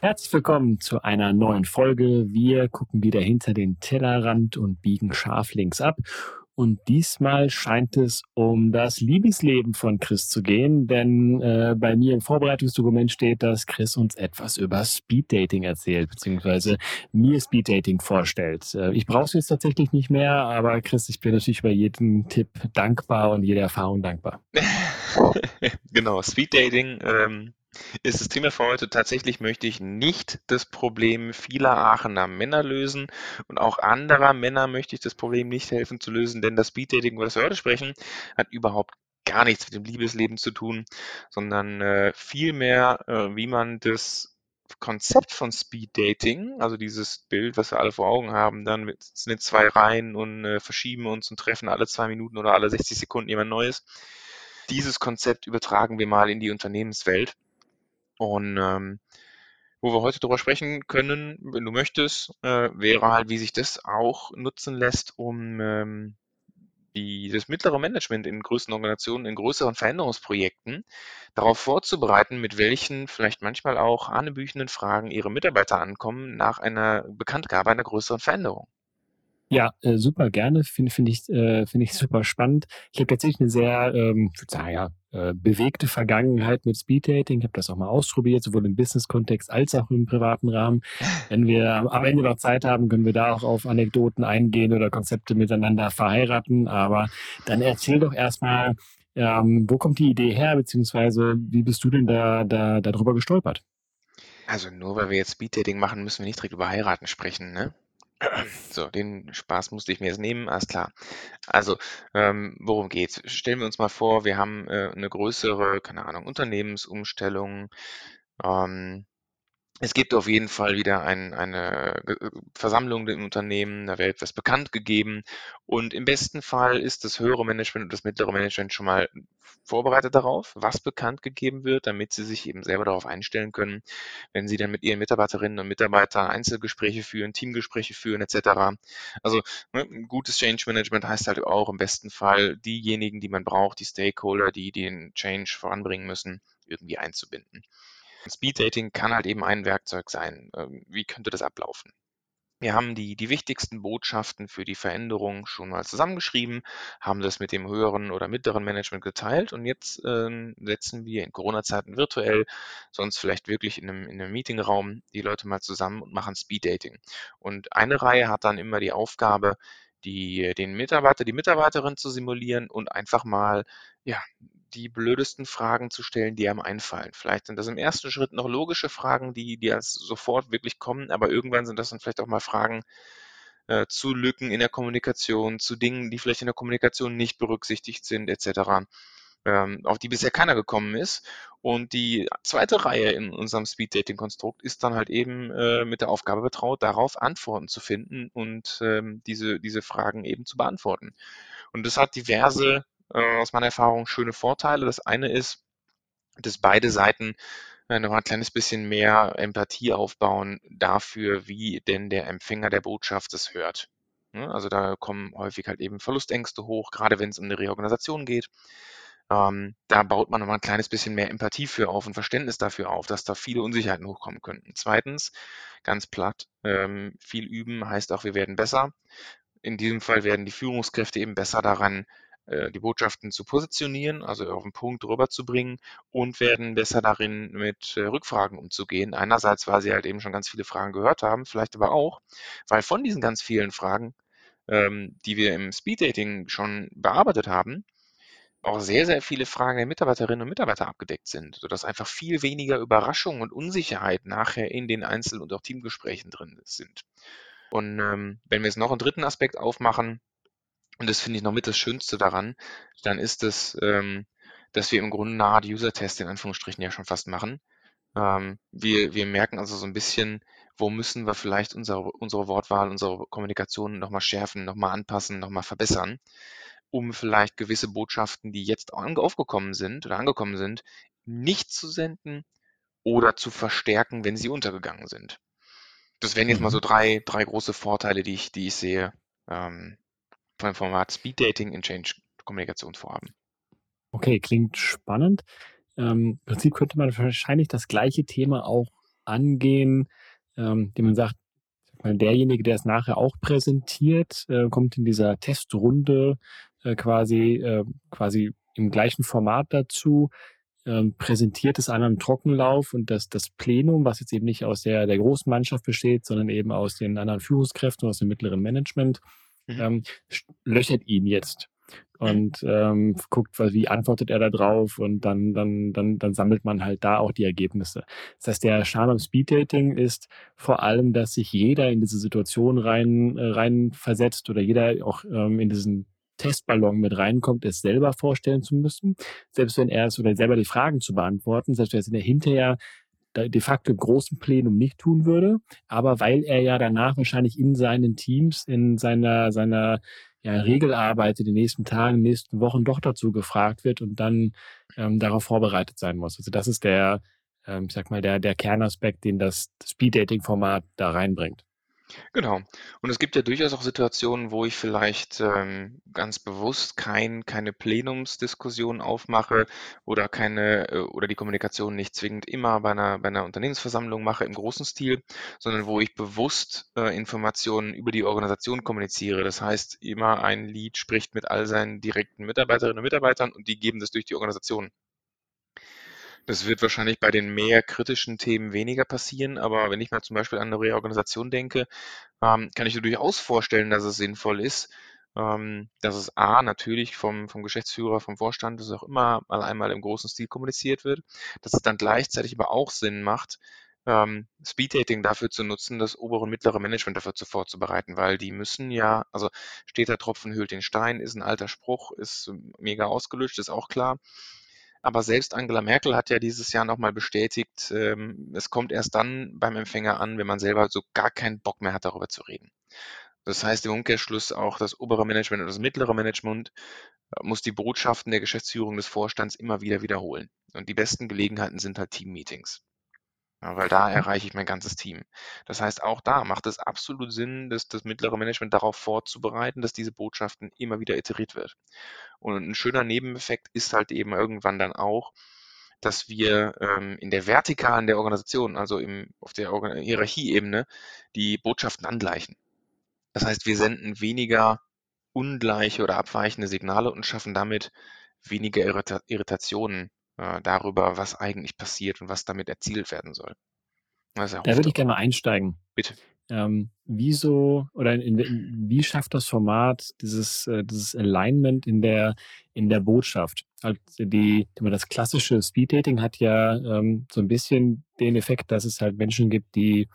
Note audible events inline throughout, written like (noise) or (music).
Herzlich willkommen zu einer neuen Folge. Wir gucken wieder hinter den Tellerrand und biegen scharf links ab. Und diesmal scheint es um das Liebesleben von Chris zu gehen, denn äh, bei mir im Vorbereitungsdokument steht, dass Chris uns etwas über Speeddating erzählt, beziehungsweise mir Speeddating vorstellt. Äh, ich brauche es jetzt tatsächlich nicht mehr, aber Chris, ich bin natürlich über jeden Tipp dankbar und jede Erfahrung dankbar. (laughs) genau, Speeddating ähm, ist das Thema für heute. Tatsächlich möchte ich nicht das Problem vieler Aachener Männer lösen und auch anderer Männer möchte ich das Problem nicht helfen zu lösen, denn das Speeddating, über das wir heute sprechen, hat überhaupt gar nichts mit dem Liebesleben zu tun, sondern äh, vielmehr, äh, wie man das Konzept von Speed Dating, also dieses Bild, was wir alle vor Augen haben, dann sind zwei Reihen und äh, verschieben uns und treffen alle zwei Minuten oder alle 60 Sekunden jemand Neues. Dieses Konzept übertragen wir mal in die Unternehmenswelt. Und ähm, wo wir heute drüber sprechen können, wenn du möchtest, äh, wäre halt, wie sich das auch nutzen lässt, um ähm, die, das mittlere Management in größeren Organisationen, in größeren Veränderungsprojekten darauf vorzubereiten, mit welchen vielleicht manchmal auch hanebüchenden Fragen ihre Mitarbeiter ankommen nach einer Bekanntgabe einer größeren Veränderung. Ja, äh, super gerne. Finde find ich, äh, find ich super spannend. Ich habe tatsächlich eine sehr, ähm, ich sagen, ja, äh, bewegte Vergangenheit mit Speeddating. Ich habe das auch mal ausprobiert, sowohl im Business-Kontext als auch im privaten Rahmen. Wenn wir am Ende noch Zeit haben, können wir da auch auf Anekdoten eingehen oder Konzepte miteinander verheiraten. Aber dann erzähl doch erstmal, ähm, wo kommt die Idee her, beziehungsweise wie bist du denn da, da darüber gestolpert? Also nur weil wir jetzt Speeddating machen, müssen wir nicht direkt über heiraten sprechen, ne? (clears throat) So, den Spaß musste ich mir jetzt nehmen, alles klar. Also, ähm, worum geht's? Stellen wir uns mal vor, wir haben äh, eine größere, keine Ahnung, Unternehmensumstellung. Ähm, es gibt auf jeden Fall wieder ein, eine äh, Versammlung im Unternehmen, da wird etwas bekannt gegeben und im besten Fall ist das höhere Management und das mittlere Management schon mal vorbereitet darauf, was bekannt gegeben wird, damit sie sich eben selber darauf einstellen können, wenn sie dann mit ihren Mitarbeiterinnen und Mitarbeitern Einzelgespräche führen, Teamgespräche führen etc. Also ne, gutes Change Management heißt halt auch im besten Fall diejenigen, die man braucht, die Stakeholder, die den Change voranbringen müssen, irgendwie einzubinden. Speed Dating kann halt eben ein Werkzeug sein. Ähm, wie könnte das ablaufen? Wir haben die, die wichtigsten Botschaften für die Veränderung schon mal zusammengeschrieben, haben das mit dem höheren oder mittleren Management geteilt und jetzt äh, setzen wir in Corona-Zeiten virtuell, sonst vielleicht wirklich in einem, in einem Meetingraum die Leute mal zusammen und machen Speed-Dating. Und eine Reihe hat dann immer die Aufgabe, die, den Mitarbeiter, die Mitarbeiterin zu simulieren und einfach mal ja, die blödesten Fragen zu stellen, die einem einfallen. Vielleicht sind das im ersten Schritt noch logische Fragen, die, die als sofort wirklich kommen, aber irgendwann sind das dann vielleicht auch mal Fragen äh, zu Lücken in der Kommunikation, zu Dingen, die vielleicht in der Kommunikation nicht berücksichtigt sind, etc., ähm, auf die bisher keiner gekommen ist. Und die zweite Reihe in unserem Speed-Dating-Konstrukt ist dann halt eben äh, mit der Aufgabe betraut, darauf Antworten zu finden und ähm, diese, diese Fragen eben zu beantworten. Und das hat diverse äh, aus meiner Erfahrung schöne Vorteile. Das eine ist, dass beide Seiten äh, noch ein kleines bisschen mehr Empathie aufbauen dafür, wie denn der Empfänger der Botschaft es hört. Ne, also da kommen häufig halt eben Verlustängste hoch, gerade wenn es um eine Reorganisation geht. Ähm, da baut man noch mal ein kleines bisschen mehr Empathie für auf und Verständnis dafür auf, dass da viele Unsicherheiten hochkommen könnten. Zweitens, ganz platt, ähm, viel üben heißt auch, wir werden besser. In diesem Fall werden die Führungskräfte eben besser daran, die Botschaften zu positionieren, also auf den Punkt rüberzubringen und werden besser darin, mit äh, Rückfragen umzugehen. Einerseits, weil sie halt eben schon ganz viele Fragen gehört haben, vielleicht aber auch, weil von diesen ganz vielen Fragen, ähm, die wir im Speeddating schon bearbeitet haben, auch sehr, sehr viele Fragen der Mitarbeiterinnen und Mitarbeiter abgedeckt sind, sodass einfach viel weniger Überraschung und Unsicherheit nachher in den Einzel- und auch Teamgesprächen drin sind. Und ähm, wenn wir jetzt noch einen dritten Aspekt aufmachen, und das finde ich noch mit das Schönste daran, dann ist es, ähm, dass wir im Grunde eine Art User-Test in Anführungsstrichen ja schon fast machen. Ähm, wir, wir merken also so ein bisschen, wo müssen wir vielleicht unsere, unsere Wortwahl, unsere Kommunikation nochmal schärfen, nochmal anpassen, nochmal verbessern, um vielleicht gewisse Botschaften, die jetzt aufgekommen sind oder angekommen sind, nicht zu senden oder zu verstärken, wenn sie untergegangen sind. Das wären jetzt mal so mhm. drei, drei große Vorteile, die ich, die ich sehe ähm, von dem Format Speed Dating in Change Kommunikationsvorhaben. Okay, klingt spannend. Ähm, Im Prinzip könnte man wahrscheinlich das gleiche Thema auch angehen, ähm, dem man sagt, derjenige, der es nachher auch präsentiert, äh, kommt in dieser Testrunde äh, quasi, äh, quasi im gleichen Format dazu, ähm, präsentiert es einmal im Trockenlauf und das, das Plenum, was jetzt eben nicht aus der, der großen Mannschaft besteht, sondern eben aus den anderen Führungskräften, aus dem mittleren Management, mhm. ähm, löchert ihn jetzt und ähm, guckt, wie antwortet er da drauf und dann, dann, dann, dann sammelt man halt da auch die Ergebnisse. Das heißt, der Charme am Speeddating ist vor allem, dass sich jeder in diese Situation rein, äh, rein versetzt oder jeder auch ähm, in diesen Testballon mit reinkommt, es selber vorstellen zu müssen, selbst wenn er es oder selber die Fragen zu beantworten, selbst wenn er hinterher de facto großen Plenum nicht tun würde, aber weil er ja danach wahrscheinlich in seinen Teams, in seiner, seiner ja, Regelarbeit in den nächsten Tagen, nächsten Wochen doch dazu gefragt wird und dann ähm, darauf vorbereitet sein muss. Also das ist der, ähm, ich sag mal, der, der Kernaspekt, den das Speed-Dating-Format da reinbringt. Genau. Und es gibt ja durchaus auch Situationen, wo ich vielleicht ähm, ganz bewusst kein, keine Plenumsdiskussion aufmache oder keine äh, oder die Kommunikation nicht zwingend immer bei einer, bei einer Unternehmensversammlung mache im großen Stil, sondern wo ich bewusst äh, Informationen über die Organisation kommuniziere. Das heißt, immer ein Lead spricht mit all seinen direkten Mitarbeiterinnen und Mitarbeitern und die geben das durch die Organisation. Das wird wahrscheinlich bei den mehr kritischen Themen weniger passieren, aber wenn ich mal zum Beispiel an eine Reorganisation denke, ähm, kann ich mir durchaus vorstellen, dass es sinnvoll ist, ähm, dass es A, natürlich vom, vom Geschäftsführer, vom Vorstand, dass es auch immer mal einmal im großen Stil kommuniziert wird, dass es dann gleichzeitig aber auch Sinn macht, ähm, Speeddating dafür zu nutzen, das obere und mittlere Management dafür zu vorzubereiten, weil die müssen ja, also steht der Tropfen hüllt den Stein, ist ein alter Spruch, ist mega ausgelöscht, ist auch klar. Aber selbst Angela Merkel hat ja dieses Jahr nochmal bestätigt, ähm, es kommt erst dann beim Empfänger an, wenn man selber so gar keinen Bock mehr hat, darüber zu reden. Das heißt im Umkehrschluss auch das obere Management und das mittlere Management äh, muss die Botschaften der Geschäftsführung des Vorstands immer wieder wiederholen. Und die besten Gelegenheiten sind halt Team-Meetings. Ja, weil da erreiche ich mein ganzes Team. Das heißt, auch da macht es absolut Sinn, das, das mittlere Management darauf vorzubereiten, dass diese Botschaften immer wieder iteriert wird. Und ein schöner Nebeneffekt ist halt eben irgendwann dann auch, dass wir ähm, in der Vertikalen der Organisation, also im, auf der Hierarchieebene, die Botschaften angleichen. Das heißt, wir senden weniger ungleiche oder abweichende Signale und schaffen damit weniger Irrita Irritationen äh, darüber, was eigentlich passiert und was damit erzielt werden soll. da würde ich gerne mal einsteigen. Bitte. Ähm, wieso oder in, in, wie schafft das Format dieses, äh, dieses Alignment in der, in der Botschaft? Also die, das klassische Speeddating hat ja ähm, so ein bisschen den Effekt, dass es halt Menschen gibt, die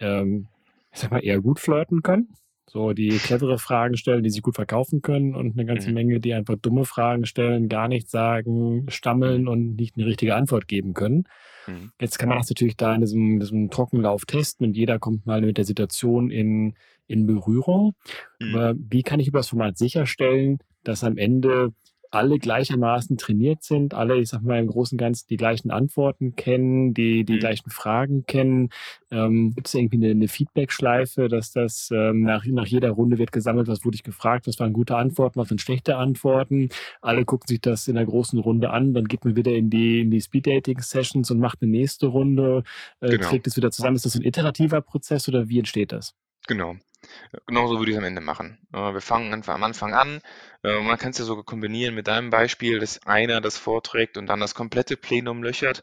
ähm, ich sag mal, eher gut flirten können. So, die clevere Fragen stellen, die sich gut verkaufen können und eine ganze mhm. Menge, die einfach dumme Fragen stellen, gar nichts sagen, stammeln mhm. und nicht eine richtige Antwort geben können. Mhm. Jetzt kann man das natürlich da in diesem, diesem Trockenlauf testen und jeder kommt mal mit der Situation in, in Berührung. Mhm. Aber wie kann ich über das Format sicherstellen, dass am Ende alle gleichermaßen trainiert sind, alle, ich sag mal, im Großen und Ganzen die gleichen Antworten kennen, die die mhm. gleichen Fragen kennen. Ähm, Gibt es irgendwie eine, eine Feedback-Schleife, dass das ähm, nach, nach jeder Runde wird gesammelt, was wurde ich gefragt, was waren gute Antworten, was sind schlechte Antworten. Alle gucken sich das in der großen Runde an, dann geht man wieder in die, in die Speed-Dating-Sessions und macht eine nächste Runde, äh, genau. trägt es wieder zusammen. Ist das ein iterativer Prozess oder wie entsteht das? Genau. Genauso würde ich es am Ende machen. Äh, wir fangen einfach am Anfang an. Äh, man kann es ja sogar kombinieren mit deinem Beispiel, dass einer das vorträgt und dann das komplette Plenum löchert.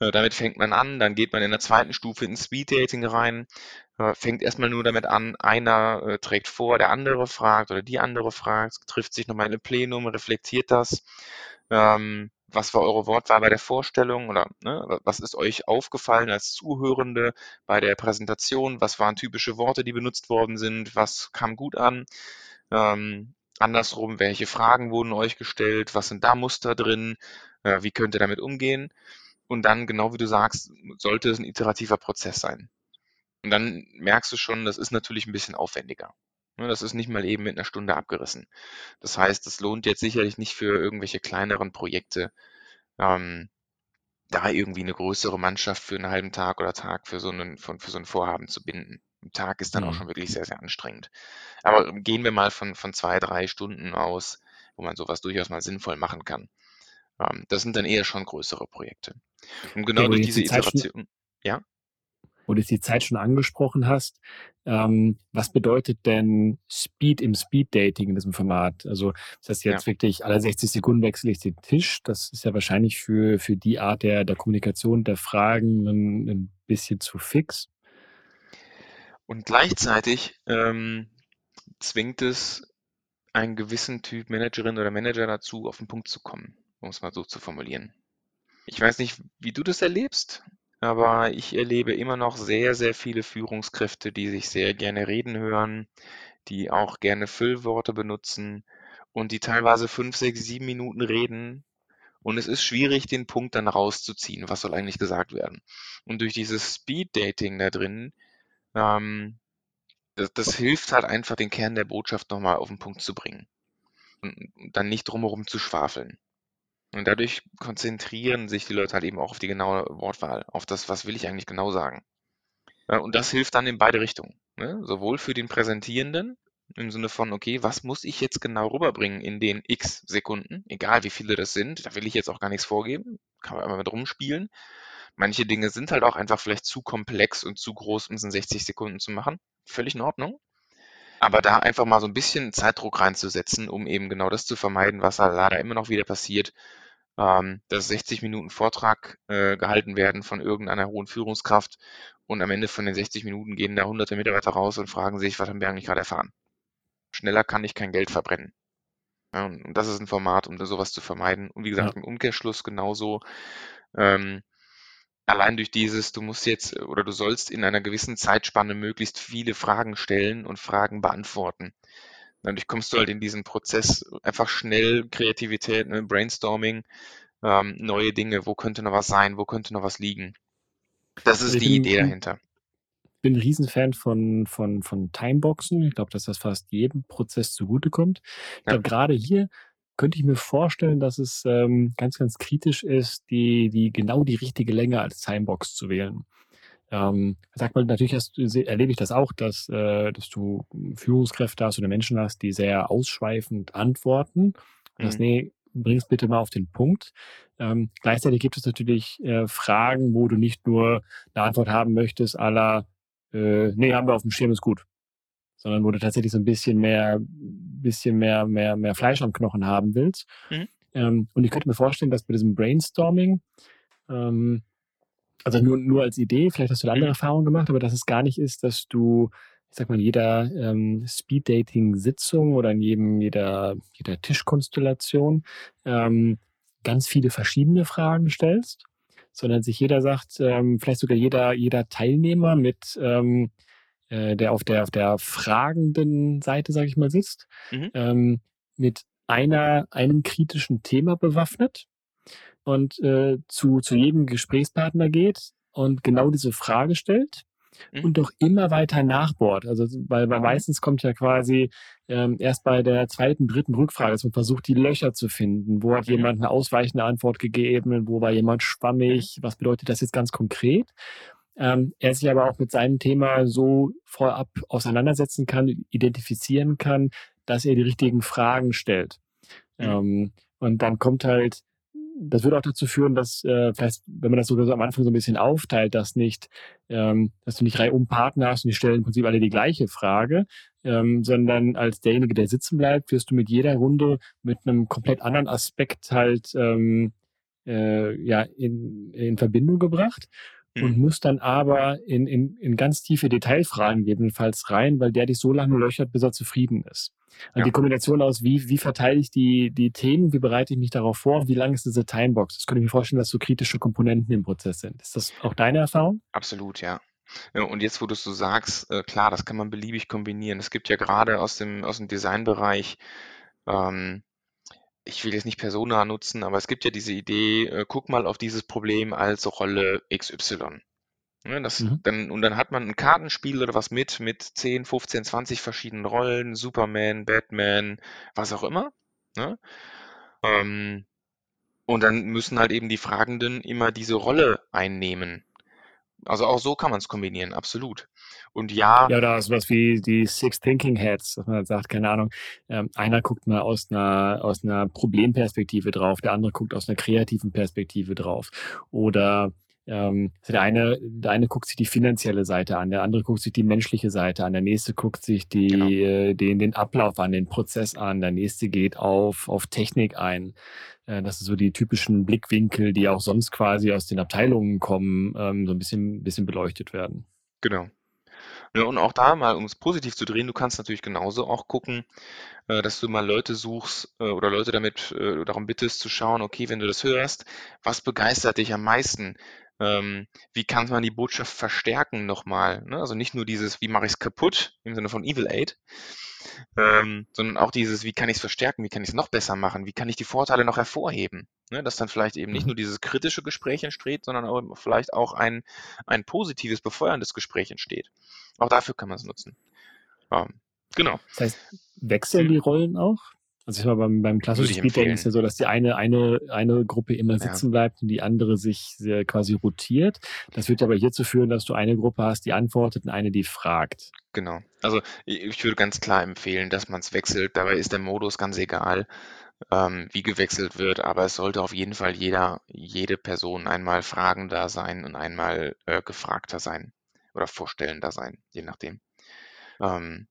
Äh, damit fängt man an, dann geht man in der zweiten Stufe ins Speed-Dating rein, fängt erstmal nur damit an, einer trägt vor, der andere fragt oder die andere fragt, trifft sich nochmal im Plenum, reflektiert das. Ähm, was war eure Wortwahl bei der Vorstellung oder ne, was ist euch aufgefallen als Zuhörende bei der Präsentation? Was waren typische Worte, die benutzt worden sind? Was kam gut an? Ähm, andersrum, welche Fragen wurden euch gestellt, was sind da Muster drin, äh, wie könnt ihr damit umgehen? Und dann, genau wie du sagst, sollte es ein iterativer Prozess sein. Und dann merkst du schon, das ist natürlich ein bisschen aufwendiger. Ne, das ist nicht mal eben mit einer Stunde abgerissen. Das heißt, es lohnt jetzt sicherlich nicht für irgendwelche kleineren Projekte, ähm, da irgendwie eine größere Mannschaft für einen halben Tag oder Tag für so, einen, für so ein Vorhaben zu binden. Ein Tag ist dann auch Mhm. schon wirklich sehr, sehr anstrengend. Aber gehen wir mal von, von zwei, drei Stunden aus, wo man sowas durchaus mal sinnvoll machen kann. Ähm, das sind dann eher schon größere Projekte. Und genau Okay, durch diese Iteration, ja, wo du die Zeit schon angesprochen hast, ähm, was bedeutet denn Speed im Speed-Dating in diesem Format? Also das heißt ja. jetzt wirklich alle 60 Sekunden wechsle ich den Tisch. Das ist ja wahrscheinlich für, für die Art der, der Kommunikation, der Fragen ein, ein bisschen zu fix. Und gleichzeitig ähm, zwingt es einen gewissen Typ Managerin oder Manager dazu, auf den Punkt zu kommen, um es mal so zu formulieren. Ich weiß nicht, wie du das erlebst, aber ich erlebe immer noch sehr, sehr viele Führungskräfte, die sich sehr gerne reden hören, die auch gerne Füllworte benutzen und die teilweise fünf, sechs, sieben Minuten reden. Und es ist schwierig, den Punkt dann rauszuziehen, was soll eigentlich gesagt werden. Und durch dieses Speed-Dating da drin, ähm, das, das hilft halt einfach, den Kern der Botschaft nochmal auf den Punkt zu bringen und dann nicht drumherum zu schwafeln. Und dadurch konzentrieren sich die Leute halt eben auch auf die genaue Wortwahl, auf das, was will ich eigentlich genau sagen. Und das hilft dann in beide Richtungen. Ne? Sowohl für den Präsentierenden im Sinne von, okay, was muss ich jetzt genau rüberbringen in den x Sekunden, egal wie viele das sind, da will ich jetzt auch gar nichts vorgeben, kann man einmal mit rumspielen. Manche Dinge sind halt auch einfach vielleicht zu komplex und zu groß, um es in 60 Sekunden zu machen. Völlig in Ordnung. Aber da einfach mal so ein bisschen Zeitdruck reinzusetzen, um eben genau das zu vermeiden, was halt leider immer noch wieder passiert, ähm, dass 60 Minuten Vortrag äh, gehalten werden von irgendeiner hohen Führungskraft und am Ende von den 60 Minuten gehen da hunderte Mitarbeiter raus und fragen sich, was haben wir eigentlich gerade erfahren? Schneller kann ich kein Geld verbrennen. Ja, und das ist ein Format, um sowas zu vermeiden. Und wie gesagt, Ja. im Umkehrschluss genauso. Ähm, allein durch dieses, du musst jetzt oder du sollst in einer gewissen Zeitspanne möglichst viele Fragen stellen und Fragen beantworten. Dadurch kommst du halt in diesen Prozess einfach schnell Kreativität, ne, Brainstorming, ähm, neue Dinge, wo könnte noch was sein, wo könnte noch was liegen. Das Also ist ich die bin, Idee dahinter. bin ein Riesenfan von, von, von Timeboxen. Ich glaube, dass das fast jedem Prozess zugutekommt. Ich Ja. glaube, gerade hier könnte ich mir vorstellen, dass es ähm, ganz, ganz kritisch ist, die, die genau die richtige Länge als Timebox zu wählen. Ähm, sag mal, natürlich hast, erlebe ich das auch, dass, äh, dass du Führungskräfte hast oder Menschen hast, die sehr ausschweifend antworten. Und das, Mhm. nee, bring's bitte mal auf den Punkt. Ähm, gleichzeitig gibt es natürlich äh, Fragen, wo du nicht nur eine Antwort haben möchtest, aller, äh, nee, haben wir auf dem Schirm, ist gut. Sondern wo du tatsächlich so ein bisschen mehr, bisschen mehr, mehr, mehr Fleisch am Knochen haben willst. Mhm. Ähm, und ich könnte mir vorstellen, dass bei diesem Brainstorming, ähm, also nur, nur als Idee, vielleicht hast du eine andere Mhm. Erfahrung gemacht, aber dass es gar nicht ist, dass du, ich sag mal, in jeder ähm, Speed-Dating-Sitzung oder in jedem, jeder, jeder Tischkonstellation ähm, ganz viele verschiedene Fragen stellst, sondern sich jeder sagt, ähm, vielleicht sogar jeder, jeder Teilnehmer mit, ähm, äh, der auf der, auf der fragenden Seite, sage ich mal, sitzt, Mhm. ähm, mit einer, einem kritischen Thema bewaffnet und äh, zu, zu jedem Gesprächspartner geht und genau diese Frage stellt Mhm. und doch immer weiter nachbohrt. Also weil, weil meistens kommt ja quasi ähm, erst bei der zweiten, dritten Rückfrage, dass man versucht, die Löcher zu finden. Wo hat Mhm. jemand eine ausweichende Antwort gegeben? Wo war jemand schwammig? Was bedeutet das jetzt ganz konkret? Ähm, er sich aber auch mit seinem Thema so vorab auseinandersetzen kann, identifizieren kann, dass er die richtigen Fragen stellt. Mhm. Ähm, und dann kommt halt, das würde auch dazu führen, dass äh, vielleicht, wenn man das sogar so am Anfang so ein bisschen aufteilt, dass nicht, ähm, dass du nicht reihum Partner hast und die stellen im Prinzip alle die gleiche Frage, ähm, sondern als derjenige, der sitzen bleibt, wirst du mit jeder Runde mit einem komplett anderen Aspekt halt ähm, äh, ja in, in Verbindung gebracht und Mhm. muss dann aber in, in, in ganz tiefe Detailfragen gegebenenfalls rein, weil der dich so lange löchert, bis er zufrieden ist. Also Ja. die Kombination aus, wie, wie verteile ich die, die Themen, wie bereite ich mich darauf vor, wie lang ist diese Timebox? Das könnte ich mir vorstellen, dass so kritische Komponenten im Prozess sind. Ist das auch deine Erfahrung? Absolut, ja. Ja, und jetzt, wo du es so sagst, äh, klar, das kann man beliebig kombinieren. Es gibt ja gerade aus dem, aus dem Designbereich ähm, ich will jetzt nicht Persona nutzen, aber es gibt ja diese Idee, äh, guck mal auf dieses Problem als Rolle XY. Ne, das, mhm. dann, und dann hat man ein Kartenspiel oder was mit, mit 10, 15, 20 verschiedenen Rollen, Superman, Batman, was auch immer. Ne? Ähm, und dann müssen halt eben die Fragenden immer diese Rolle einnehmen. Also auch so kann man es kombinieren, absolut. Und ja. Ja, oder sowas wie die Six Thinking Heads, dass man halt sagt, keine Ahnung, ähm, einer guckt mal aus einer, aus einer Problemperspektive drauf, der andere guckt aus einer kreativen Perspektive drauf. Oder ähm, der eine, der eine guckt sich die finanzielle Seite an, der andere guckt sich die menschliche Seite an, der nächste guckt sich die, genau. äh, den, den Ablauf an, den Prozess an, der nächste geht auf, auf Technik ein. Äh, das sind so die typischen Blickwinkel, die auch sonst quasi aus den Abteilungen kommen, ähm, so ein bisschen, bisschen beleuchtet werden. Genau. Ja, und auch da mal, um es positiv zu drehen, du kannst natürlich genauso auch gucken, äh, dass du mal Leute suchst äh, oder Leute damit äh, darum bittest zu schauen, okay, wenn du das hörst, was begeistert dich am meisten? Ähm, wie kann man die Botschaft verstärken nochmal? Ne? Also nicht nur dieses, wie mache ich es kaputt im Sinne von Evil Aid, ähm, sondern auch dieses, wie kann ich es verstärken, wie kann ich es noch besser machen, wie kann ich die Vorteile noch hervorheben? Ne? Dass dann vielleicht eben nicht mhm. nur dieses kritische Gespräch entsteht, sondern auch vielleicht auch ein, ein positives, befeuerndes Gespräch entsteht. Auch dafür kann man es nutzen. Ähm, genau. Das heißt, wechseln die Rollen auch? Also ich mal beim, beim klassischen Speeddating ist ja so, dass die eine, eine, eine Gruppe immer sitzen ja. bleibt und die andere sich quasi rotiert. Das wird aber hierzu führen, dass du eine Gruppe hast, die antwortet und eine, die fragt. Genau. Also ich würde ganz klar empfehlen, dass man es wechselt. Dabei ist der Modus ganz egal, ähm, wie gewechselt wird, aber es sollte auf jeden Fall jeder, jede Person einmal fragender sein und einmal äh, gefragter sein oder vorstellender sein, je nachdem. Ähm,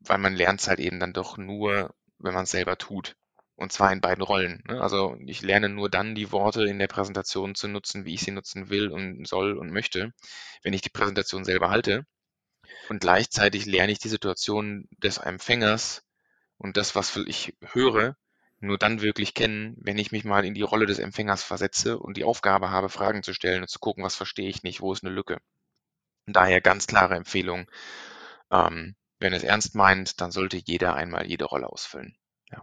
weil man lernt es halt eben dann doch nur wenn man es selber tut. Und zwar in beiden Rollen. Ne? Also ich lerne nur dann die Worte in der Präsentation zu nutzen, wie ich sie nutzen will und soll und möchte, wenn ich die Präsentation selber halte. Und gleichzeitig lerne ich die Situation des Empfängers und das, was ich höre, nur dann wirklich kennen, wenn ich mich mal in die Rolle des Empfängers versetze und die Aufgabe habe, Fragen zu stellen und zu gucken, was verstehe ich nicht, wo ist eine Lücke. Und daher ganz klare Empfehlung, ähm, wenn es ernst meint, dann sollte jeder einmal jede Rolle ausfüllen. Ja.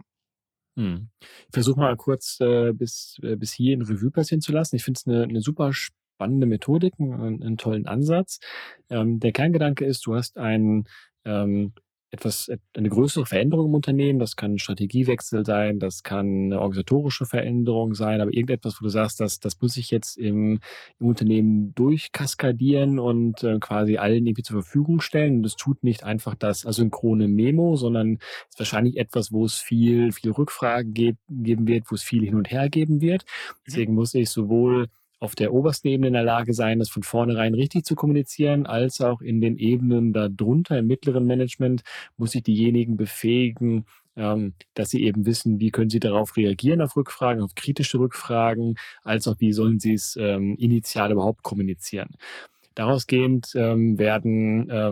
Hm. Ich versuche mal kurz äh, bis, äh, bis hier in Revue passieren zu lassen. Ich finde es eine, eine super spannende Methodik, einen, einen tollen Ansatz. Ähm, der Kerngedanke ist, du hast einen ähm, etwas, eine größere Veränderung im Unternehmen. Das kann ein Strategiewechsel sein, das kann eine organisatorische Veränderung sein, aber irgendetwas, wo du sagst, dass das muss ich jetzt im, im Unternehmen durchkaskadieren und äh, quasi allen irgendwie zur Verfügung stellen. Und das tut nicht einfach das asynchrone Memo, sondern ist wahrscheinlich etwas, wo es viel, viel Rückfragen geben wird, wo es viel hin und her geben wird. Mhm. Deswegen muss ich sowohl auf der obersten Ebene in der Lage sein, das von vornherein richtig zu kommunizieren, als auch in den Ebenen darunter, im mittleren Management, muss ich diejenigen befähigen, ähm, dass sie eben wissen, wie können sie darauf reagieren, auf Rückfragen, auf kritische Rückfragen, als auch wie sollen sie es ähm, initial überhaupt kommunizieren. Daraus gehend ähm, werden, äh,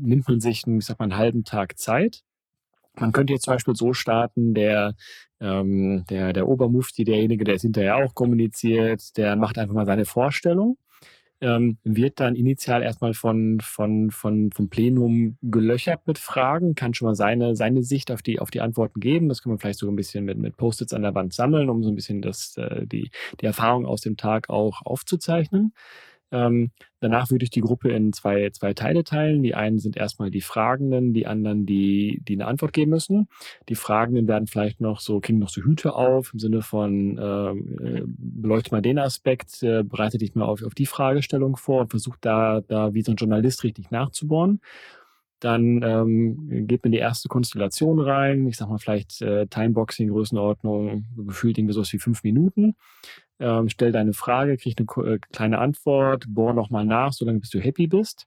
nimmt man sich, ich sag mal, einen halben Tag Zeit, man könnte jetzt zum Beispiel so starten, der, ähm, der, der Obermufti, derjenige, der es hinterher auch kommuniziert, der macht einfach mal seine Vorstellung, ähm, wird dann initial erstmal von, von, von, vom Plenum gelöchert mit Fragen, kann schon mal seine, seine Sicht auf die, auf die Antworten geben. Das kann man vielleicht so ein bisschen mit, mit Post-its an der Wand sammeln, um so ein bisschen das, äh, die, die Erfahrung aus dem Tag auch aufzuzeichnen. Ähm, danach würde ich die Gruppe in zwei, zwei Teile teilen. Die einen sind erstmal die Fragenden, die anderen, die, die eine Antwort geben müssen. Die Fragenden werden vielleicht noch so, kriegen noch so Hüte auf im Sinne von, ähm, äh, beleuchte mal den Aspekt, äh, bereite dich mal auf, auf die Fragestellung vor und versuch da, da wie so ein Journalist richtig nachzubohren. Dann ähm, geht man die erste Konstellation rein. Ich sag mal vielleicht äh, Timeboxing, Größenordnung, gefühlt irgendwie sowas wie fünf Minuten ähm, stell deine Frage, krieg eine äh, kleine Antwort, bohr nochmal nach, solange bis du happy bist.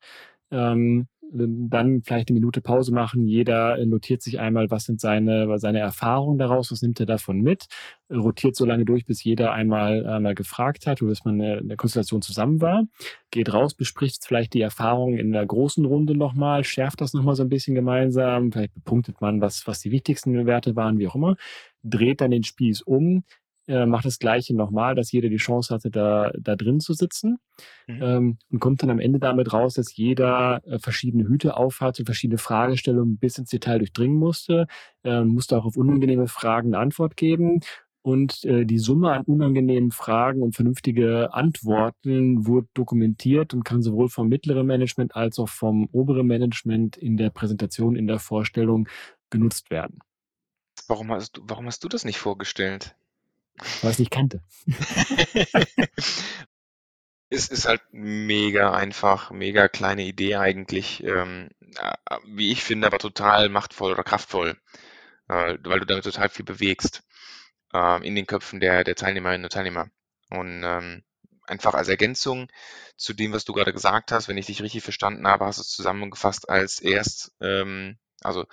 Ähm, dann vielleicht eine Minute Pause machen. Jeder notiert sich einmal, was sind seine, seine Erfahrungen daraus, was nimmt er davon mit, rotiert so lange durch, bis jeder einmal, einmal gefragt hat, oder bis man in der Konstellation zusammen war, geht raus, bespricht vielleicht die Erfahrungen in der großen Runde nochmal, schärft das nochmal so ein bisschen gemeinsam, vielleicht bepunktet man, was, was die wichtigsten Werte waren, wie auch immer, dreht dann den Spieß um, äh, macht das Gleiche nochmal, dass jeder die Chance hatte, da, da drin zu sitzen mhm. ähm, und kommt dann am Ende damit raus, dass jeder äh, verschiedene Hüte aufhat und verschiedene Fragestellungen bis ins Detail durchdringen musste, äh, musste auch auf unangenehme Fragen eine Antwort geben und äh, die Summe an unangenehmen Fragen und vernünftige Antworten wurde dokumentiert und kann sowohl vom mittleren Management als auch vom oberen Management in der Präsentation, in der Vorstellung genutzt werden. Warum hast du, warum hast du das nicht vorgestellt? Weil ich es nicht kannte. (laughs) es ist halt mega einfach, mega kleine Idee eigentlich, ähm, wie ich finde, aber total machtvoll oder kraftvoll, äh, weil du damit total viel bewegst ähm, in den Köpfen der, der Teilnehmerinnen und Teilnehmer. Und ähm, einfach als Ergänzung zu dem, was du gerade gesagt hast, wenn ich dich richtig verstanden habe, hast du es zusammengefasst als erst, ähm, also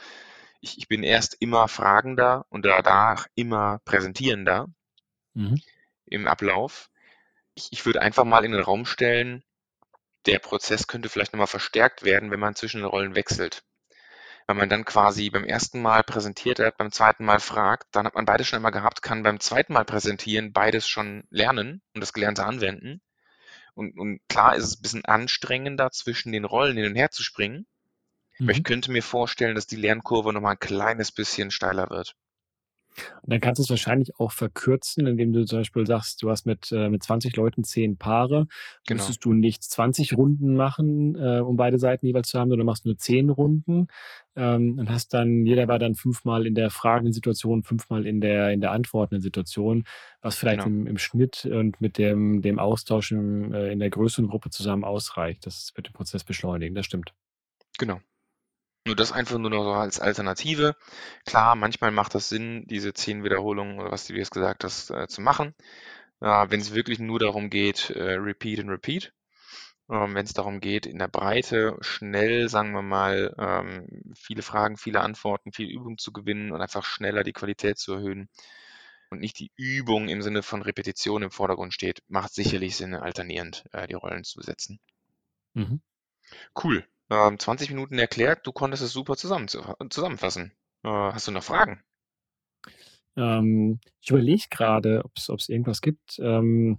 ich, ich bin erst immer fragender und danach immer präsentierender mhm. im Ablauf. Ich, ich würde einfach mal in den Raum stellen, der Prozess könnte vielleicht nochmal verstärkt werden, wenn man zwischen den Rollen wechselt wenn man dann quasi beim ersten Mal präsentiert hat, beim zweiten Mal fragt, dann hat man beides schon einmal gehabt, kann beim zweiten Mal präsentieren beides schon lernen und das Gelernte anwenden. Und, und klar ist es ein bisschen anstrengender, zwischen den Rollen hin und her zu springen. Mhm. Aber ich mhm. könnte mir vorstellen, dass die Lernkurve nochmal ein kleines bisschen steiler wird. Und dann kannst du es wahrscheinlich auch verkürzen, indem du zum Beispiel sagst, du hast mit, äh, mit 20 Leuten 10 Paare. Genau. Müsstest du nicht 20 Runden machen, äh, um beide Seiten jeweils zu haben, sondern machst nur 10 Runden ähm, und hast dann, jeder war dann fünfmal in der fragenden Situation, fünfmal in der, in der antwortenden Situation, was vielleicht genau. im, im Schnitt und mit dem, dem Austausch im, äh, in der größeren Gruppe zusammen ausreicht. Das wird den Prozess beschleunigen, das stimmt. Genau. Nur das einfach nur noch so als Alternative. Klar, manchmal macht das Sinn, diese zehn Wiederholungen oder was du jetzt gesagt hast, äh, zu machen. Äh, wenn es wirklich nur darum geht, äh, repeat and repeat. Ähm, wenn es darum geht, in der Breite schnell, sagen wir mal, ähm, viele Fragen, viele Antworten, viel Übung zu gewinnen und einfach schneller die Qualität zu erhöhen und nicht die Übung im Sinne von Repetition im Vordergrund steht, macht sicherlich Sinn, alternierend äh, die Rollen zu besetzen. Mhm. Cool ähm, 20 Minuten erklärt, du konntest es super zusammen, zusammenfassen. Äh, hast du noch Fragen? Ähm, ich überlege gerade, ob es irgendwas gibt. Ähm,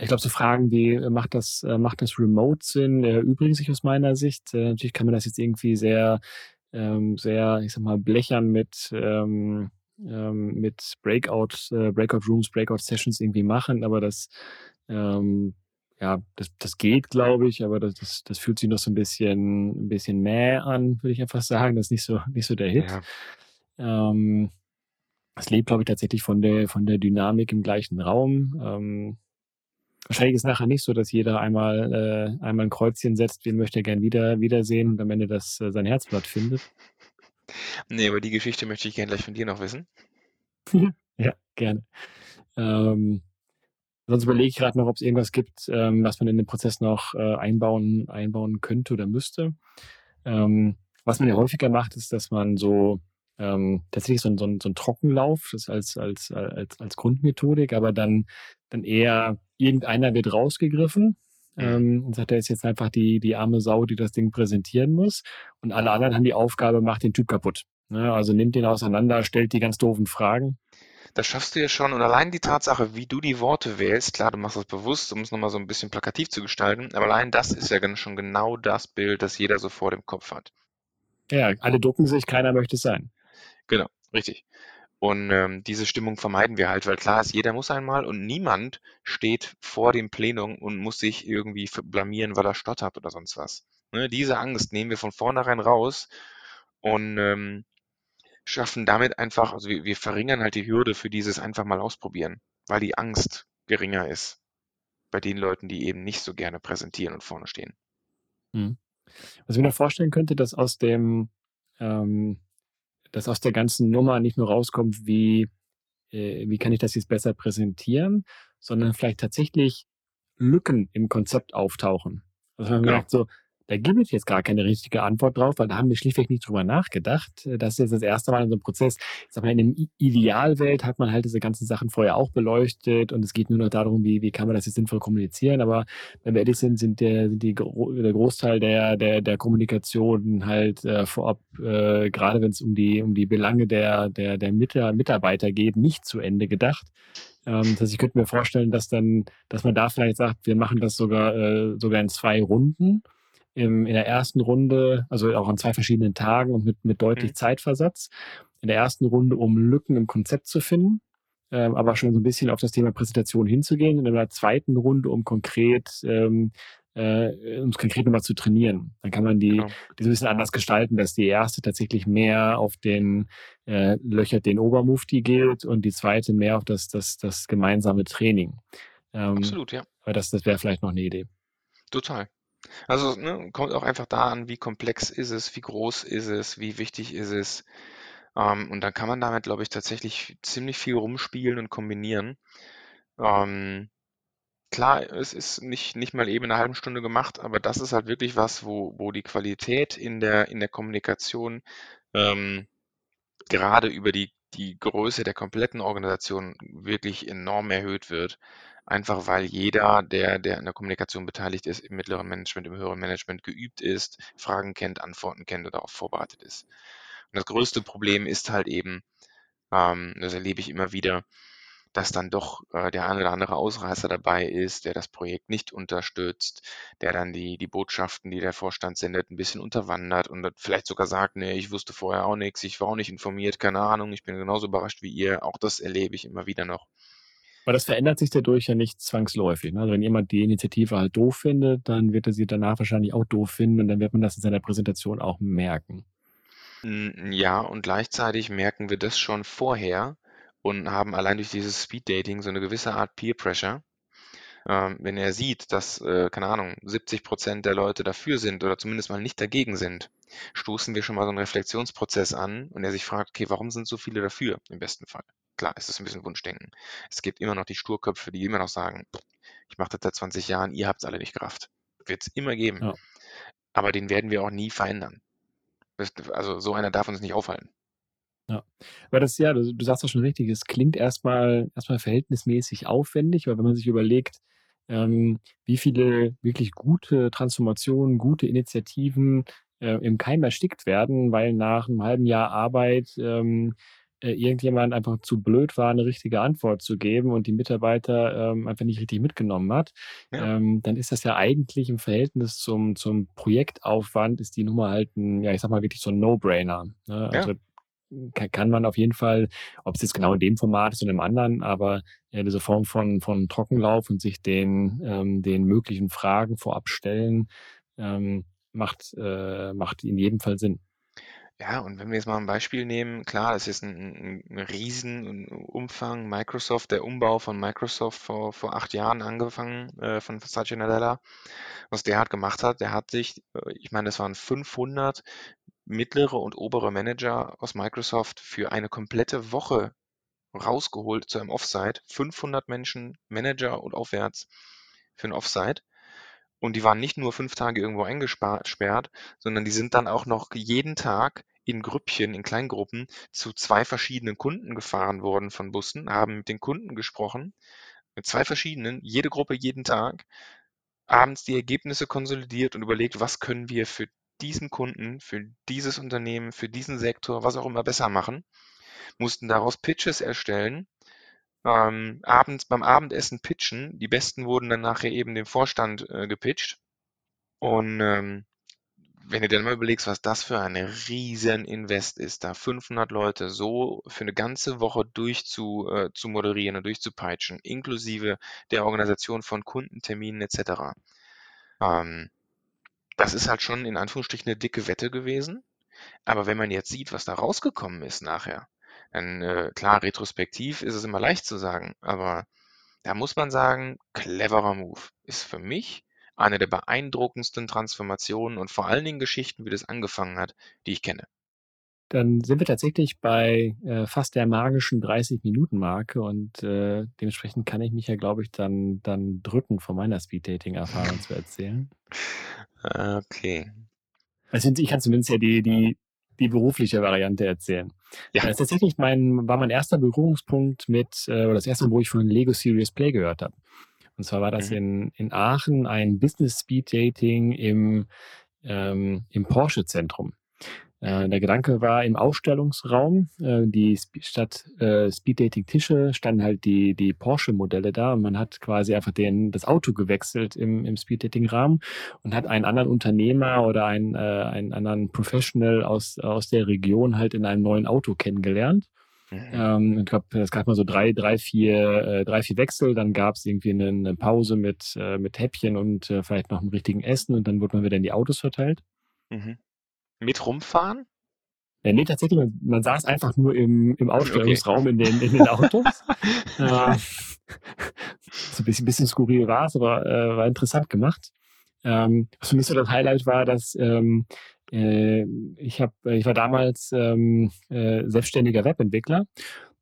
ich glaube, so Fragen wie, äh, macht das, äh, macht das Remote Sinn, erübrigen sich aus meiner Sicht. Äh, natürlich kann man das jetzt irgendwie sehr, ähm, sehr, ich sag mal, blechern mit, ähm, ähm, mit Breakout, äh, Breakout Rooms, Breakout Sessions irgendwie machen, aber das ja, das, das geht, glaube ich, aber das, das, das fühlt sich noch so ein bisschen, ein bisschen mäh an, würde ich einfach sagen. Das ist nicht so, nicht so der Hit. Ja. Ähm, es lebt, glaube ich, tatsächlich von der, von der Dynamik im gleichen Raum. Ähm, wahrscheinlich ist es nachher nicht so, dass jeder einmal, äh, einmal ein Kreuzchen setzt, wen möchte er gern wieder, wiedersehen und am Ende das äh, sein Herzblatt findet. Nee, aber die Geschichte möchte ich gerne gleich von dir noch wissen. (laughs) ja, gerne. Ähm, Sonst überlege ich gerade noch, ob es irgendwas gibt, ähm, was man in den Prozess noch äh, einbauen, einbauen könnte oder müsste. Ähm, was man ja häufiger macht, ist, dass man so ähm, tatsächlich so, so, so ein Trockenlauf, das als, als, als, als Grundmethodik, aber dann, dann eher irgendeiner wird rausgegriffen mhm. ähm, und sagt, er ist jetzt einfach die, die arme Sau, die das Ding präsentieren muss. Und alle anderen haben die Aufgabe, macht den Typ kaputt. Ne? Also nimmt den auseinander, stellt die ganz doofen Fragen. Das schaffst du ja schon. Und allein die Tatsache, wie du die Worte wählst, klar, du machst das bewusst, um es nochmal so ein bisschen plakativ zu gestalten, aber allein das ist ja schon genau das Bild, das jeder so vor dem Kopf hat. Ja, alle ducken sich, keiner möchte es sein. Genau, richtig. Und ähm, diese Stimmung vermeiden wir halt, weil klar ist, jeder muss einmal und niemand steht vor dem Plenum und muss sich irgendwie blamieren, weil er stottert oder sonst was. Ne, diese Angst nehmen wir von vornherein raus und ähm, schaffen damit einfach, also wir, wir verringern halt die Hürde für dieses einfach mal ausprobieren, weil die Angst geringer ist bei den Leuten, die eben nicht so gerne präsentieren und vorne stehen. Hm. Was ich mir noch vorstellen könnte, dass aus dem, ähm, dass aus der ganzen Nummer nicht nur rauskommt, wie, äh, wie kann ich das jetzt besser präsentieren, sondern vielleicht tatsächlich Lücken im Konzept auftauchen. Also man genau. merkt so, da gibt es jetzt gar keine richtige Antwort drauf, weil da haben wir schlichtweg nicht drüber nachgedacht. Das ist jetzt das erste Mal in so einem Prozess. Ich sag mal, in der Idealwelt hat man halt diese ganzen Sachen vorher auch beleuchtet und es geht nur noch darum, wie, wie kann man das jetzt sinnvoll kommunizieren. Aber wenn wir ehrlich sind, sind der, sind die, der Großteil der, der, der Kommunikation halt äh, vorab, äh, gerade wenn es um die, um die Belange der, der, der Mitarbeiter geht, nicht zu Ende gedacht. Ähm, das heißt, ich könnte mir vorstellen, dass dann, dass man da vielleicht sagt, wir machen das sogar, äh, sogar in zwei Runden. Im, in der ersten Runde, also auch an zwei verschiedenen Tagen und mit, mit deutlich mhm. Zeitversatz. In der ersten Runde, um Lücken im Konzept zu finden, ähm, aber schon so ein bisschen auf das Thema Präsentation hinzugehen. Und in der zweiten Runde, um konkret ähm, äh, um es konkret nochmal zu trainieren. Dann kann man die, genau. die so ein bisschen anders gestalten, dass die erste tatsächlich mehr auf den äh, löchert den Obermufti geht und die zweite mehr auf das, das, das gemeinsame Training. Ähm, Absolut, ja. Aber das, das wäre vielleicht noch eine Idee. Total. Also ne, kommt auch einfach da an, wie komplex ist es, wie groß ist es, wie wichtig ist es. Ähm, und dann kann man damit, glaube ich, tatsächlich ziemlich viel rumspielen und kombinieren. Ähm, Klar, es ist nicht nicht mal eben in 'ner halben Stunde gemacht, aber das ist halt wirklich was, wo wo die Qualität in der in der Kommunikation, ähm, gerade über die die Größe der kompletten Organisation wirklich enorm erhöht wird. Einfach weil jeder, der der an der Kommunikation beteiligt ist, im mittleren Management, im höheren Management geübt ist, Fragen kennt, Antworten kennt und darauf vorbereitet ist. Und das größte Problem ist halt eben, ähm, das erlebe ich immer wieder dass dann doch äh, der eine oder andere Ausreißer dabei ist, der das Projekt nicht unterstützt, der dann die, die Botschaften, die der Vorstand sendet, ein bisschen unterwandert und vielleicht sogar sagt, nee, ich wusste vorher auch nichts, ich war auch nicht informiert, keine Ahnung, ich bin genauso überrascht wie ihr. Auch das erlebe ich immer wieder noch. Aber das verändert sich dadurch ja nicht zwangsläufig. Ne? Also wenn jemand die Initiative halt doof findet, dann wird er sie danach wahrscheinlich auch doof finden und dann wird man das in seiner Präsentation auch merken. Ja, und gleichzeitig merken wir das schon vorher, und haben allein durch dieses Speed-Dating so eine gewisse Art Peer-Pressure. Ähm, wenn er sieht, dass, äh, keine Ahnung, 70 Prozent der Leute dafür sind oder zumindest mal nicht dagegen sind, stoßen wir schon mal so einen Reflexionsprozess an und er sich fragt, okay, warum sind so viele dafür im besten Fall? Klar, es ist ein bisschen Wunschdenken. Es gibt immer noch die Sturköpfe, die immer noch sagen, ich mache das seit 20 Jahren, ihr habt es alle nicht Kraft. Wird es immer geben. Ja. Aber den werden wir auch nie verändern. Also so einer darf uns nicht aufhalten. Ja. Aber das ja, du, du sagst doch schon richtig, es klingt erstmal erstmal verhältnismäßig aufwendig, weil wenn man sich überlegt, ähm, wie viele wirklich gute Transformationen, gute Initiativen äh, im Keim erstickt werden, weil nach einem halben Jahr Arbeit ähm, äh, irgendjemand einfach zu blöd war, eine richtige Antwort zu geben und die Mitarbeiter ähm, einfach nicht richtig mitgenommen hat, Ja. ähm, dann ist das ja eigentlich im Verhältnis zum, zum Projektaufwand, ist die Nummer halt ein, ja, ich sag mal wirklich so ein No-Brainer. Ne? Also Ja kann man auf jeden Fall, ob es jetzt genau in dem Format ist oder im anderen, aber ja, diese Form von, von Trockenlauf und sich den, ähm, den möglichen Fragen vorab stellen, ähm, macht, äh, macht in jedem Fall Sinn. Ja, und wenn wir jetzt mal ein Beispiel nehmen, klar, das ist ein, ein, ein Riesenumfang. Microsoft, der Umbau von Microsoft vor, vor acht Jahren angefangen, äh, von Satya Nadella. Was der hat gemacht hat, der hat sich, äh, ich meine, das waren 500 mittlere und obere Manager aus Microsoft für eine komplette Woche rausgeholt zu einem Offsite. 500 Menschen, Manager und aufwärts für ein Offsite. Und die waren nicht nur fünf Tage irgendwo eingesperrt, sondern die sind dann auch noch jeden Tag in Grüppchen, in Kleingruppen zu zwei verschiedenen Kunden gefahren worden von Bussen, haben mit den Kunden gesprochen, mit zwei verschiedenen, jede Gruppe jeden Tag, abends die Ergebnisse konsolidiert und überlegt, was können wir für diesen Kunden, für dieses Unternehmen, für diesen Sektor, was auch immer besser machen, mussten daraus Pitches erstellen, ähm, abends beim Abendessen pitchen. Die besten wurden dann nachher eben dem Vorstand äh, gepitcht. Und ähm, wenn du dir dann mal überlegst, was das für ein riesen Invest ist, da 500 Leute so für eine ganze Woche durch zu, äh, zu moderieren und durchzupeitschen, inklusive der Organisation von Kundenterminen etc. Ähm, das ist halt schon in Anführungsstrichen eine dicke Wette gewesen. Aber wenn man jetzt sieht, was da rausgekommen ist nachher, dann äh, klar, retrospektiv ist es immer leicht zu sagen, aber da muss man sagen, cleverer Move. Ist für mich eine der beeindruckendsten Transformationen und vor allen Dingen Geschichten, wie das angefangen hat, die ich kenne. Dann sind wir tatsächlich bei äh, fast der magischen 30-Minuten-Marke und äh, dementsprechend kann ich mich ja, glaube ich, dann, dann drücken, von meiner Speed-Dating-Erfahrung zu erzählen. (laughs) Okay. Also ich kann zumindest ja die, die, die berufliche Variante erzählen. Ja. Das ist tatsächlich mein, war mein erster Berührungspunkt mit, äh, oder das erste, wo ich von Lego Serious Play gehört habe. Und zwar war das mhm. in, in Aachen ein Business Speed Dating im, ähm, im Porsche Zentrum. Äh, der Gedanke war im Ausstellungsraum, äh, die Sp statt äh, Speeddating-Tische standen halt die, die Porsche-Modelle da und man hat quasi einfach den, das Auto gewechselt im, im Speeddating-Rahmen und hat einen anderen Unternehmer oder einen, äh, einen anderen Professional aus, aus der Region halt in einem neuen Auto kennengelernt. Mhm. Ähm, ich glaube, es gab mal so drei, drei, vier, äh, drei, vier Wechsel, dann gab es irgendwie eine, eine, Pause mit, äh, mit Häppchen und äh, vielleicht noch einem richtigen Essen und dann wurde man wieder in die Autos verteilt. Mhm. Mit rumfahren? Ja, nee, tatsächlich, man, man saß einfach nur im, im Ausstellungsraum okay. in, den, in den Autos. (laughs) äh, (laughs) so ein bisschen, bisschen skurril war es, aber äh, war interessant gemacht. Ähm, was für mich so das Highlight war, dass ähm, äh, ich, hab, ich war damals ähm, äh, selbstständiger Webentwickler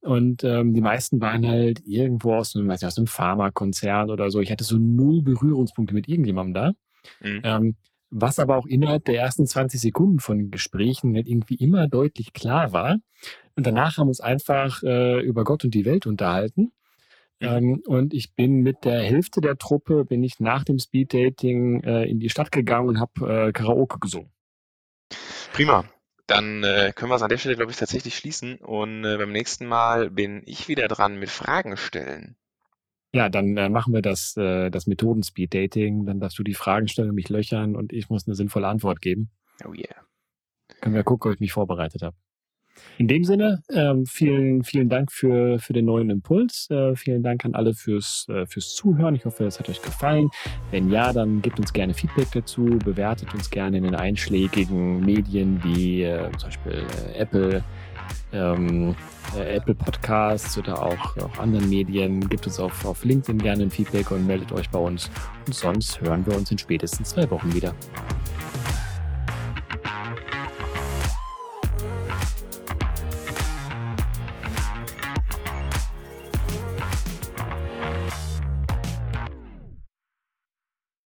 und ähm, die meisten waren halt irgendwo aus einem, weiß nicht, aus einem Pharmakonzern oder so. Ich hatte so null Berührungspunkte mit irgendjemandem da. Mhm. Ähm, was aber auch innerhalb der ersten 20 Sekunden von Gesprächen halt irgendwie immer deutlich klar war. Und danach haben wir uns einfach äh, über Gott und die Welt unterhalten. Mhm. Ähm, und ich bin mit der Hälfte der Truppe, bin ich nach dem Speeddating äh, in die Stadt gegangen und habe äh, Karaoke gesungen. Prima. Dann äh, können wir es an der Stelle, glaube ich, tatsächlich schließen. Und äh, beim nächsten Mal bin ich wieder dran mit Fragen stellen. Ja, dann äh, machen wir das, äh, das Methoden-Speed-Dating. Dann darfst du die Fragen stellen und mich löchern und ich muss eine sinnvolle Antwort geben. Oh yeah. Können wir gucken, ob ich mich vorbereitet habe. In dem Sinne, ähm, vielen, vielen Dank für, für den neuen Impuls. Äh, vielen Dank an alle fürs, äh, fürs Zuhören. Ich hoffe, es hat euch gefallen. Wenn ja, dann gebt uns gerne Feedback dazu, bewertet uns gerne in den einschlägigen Medien wie äh, zum Beispiel äh, Apple, ähm, äh, Apple Podcasts oder auch, auch anderen Medien. Gibt es auf, auf LinkedIn gerne ein Feedback und meldet euch bei uns. Und sonst hören wir uns in spätestens zwei Wochen wieder.